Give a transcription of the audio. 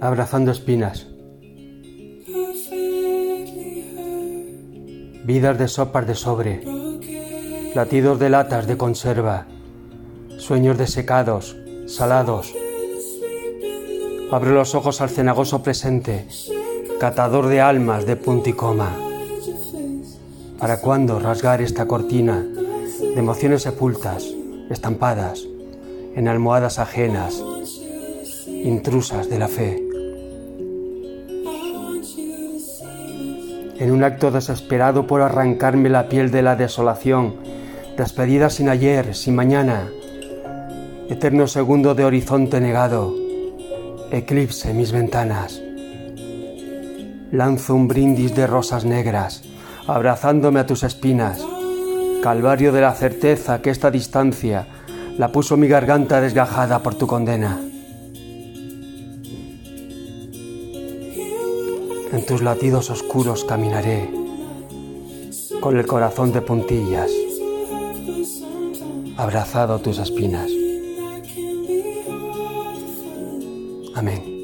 abrazando espinas. Vidas de sopas de sobre, latidos de latas de conserva, sueños desecados, salados. Abre los ojos al cenagoso presente, catador de almas de punto y coma. ¿Para cuándo rasgar esta cortina de emociones sepultas, estampadas en almohadas ajenas, intrusas de la fe? En un acto desesperado por arrancarme la piel de la desolación, despedida sin ayer, sin mañana, eterno segundo de horizonte negado, eclipse mis ventanas. Lanzo un brindis de rosas negras, abrazándome a tus espinas, calvario de la certeza que esta distancia la puso mi garganta desgajada por tu condena. En tus latidos oscuros caminaré, con el corazón de puntillas, abrazado a tus espinas. Amén.